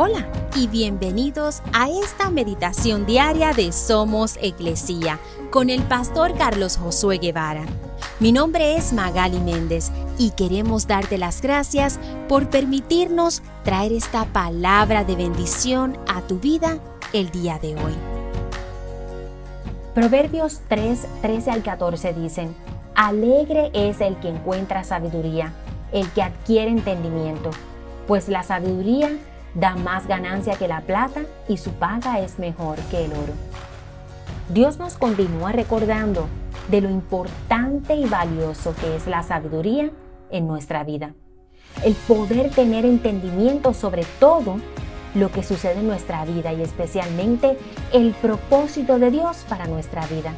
Hola y bienvenidos a esta meditación diaria de Somos Iglesia con el pastor Carlos Josué Guevara. Mi nombre es Magali Méndez y queremos darte las gracias por permitirnos traer esta palabra de bendición a tu vida el día de hoy. Proverbios 3, 13 al 14 dicen, Alegre es el que encuentra sabiduría, el que adquiere entendimiento, pues la sabiduría da más ganancia que la plata y su paga es mejor que el oro. Dios nos continúa recordando de lo importante y valioso que es la sabiduría en nuestra vida. El poder tener entendimiento sobre todo lo que sucede en nuestra vida y especialmente el propósito de Dios para nuestra vida.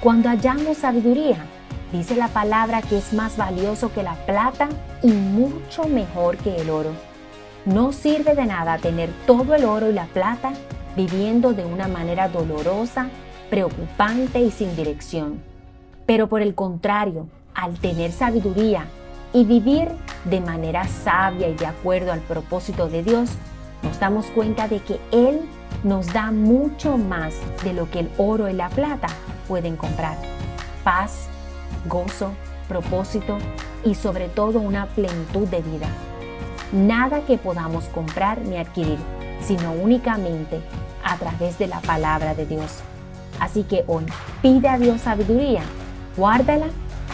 Cuando hallamos sabiduría, dice la palabra que es más valioso que la plata y mucho mejor que el oro. No sirve de nada tener todo el oro y la plata viviendo de una manera dolorosa, preocupante y sin dirección. Pero por el contrario, al tener sabiduría y vivir de manera sabia y de acuerdo al propósito de Dios, nos damos cuenta de que Él nos da mucho más de lo que el oro y la plata pueden comprar. Paz, gozo, propósito y sobre todo una plenitud de vida nada que podamos comprar ni adquirir, sino únicamente a través de la palabra de Dios. Así que hoy pide a Dios sabiduría, guárdala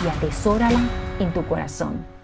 y atesórala en tu corazón.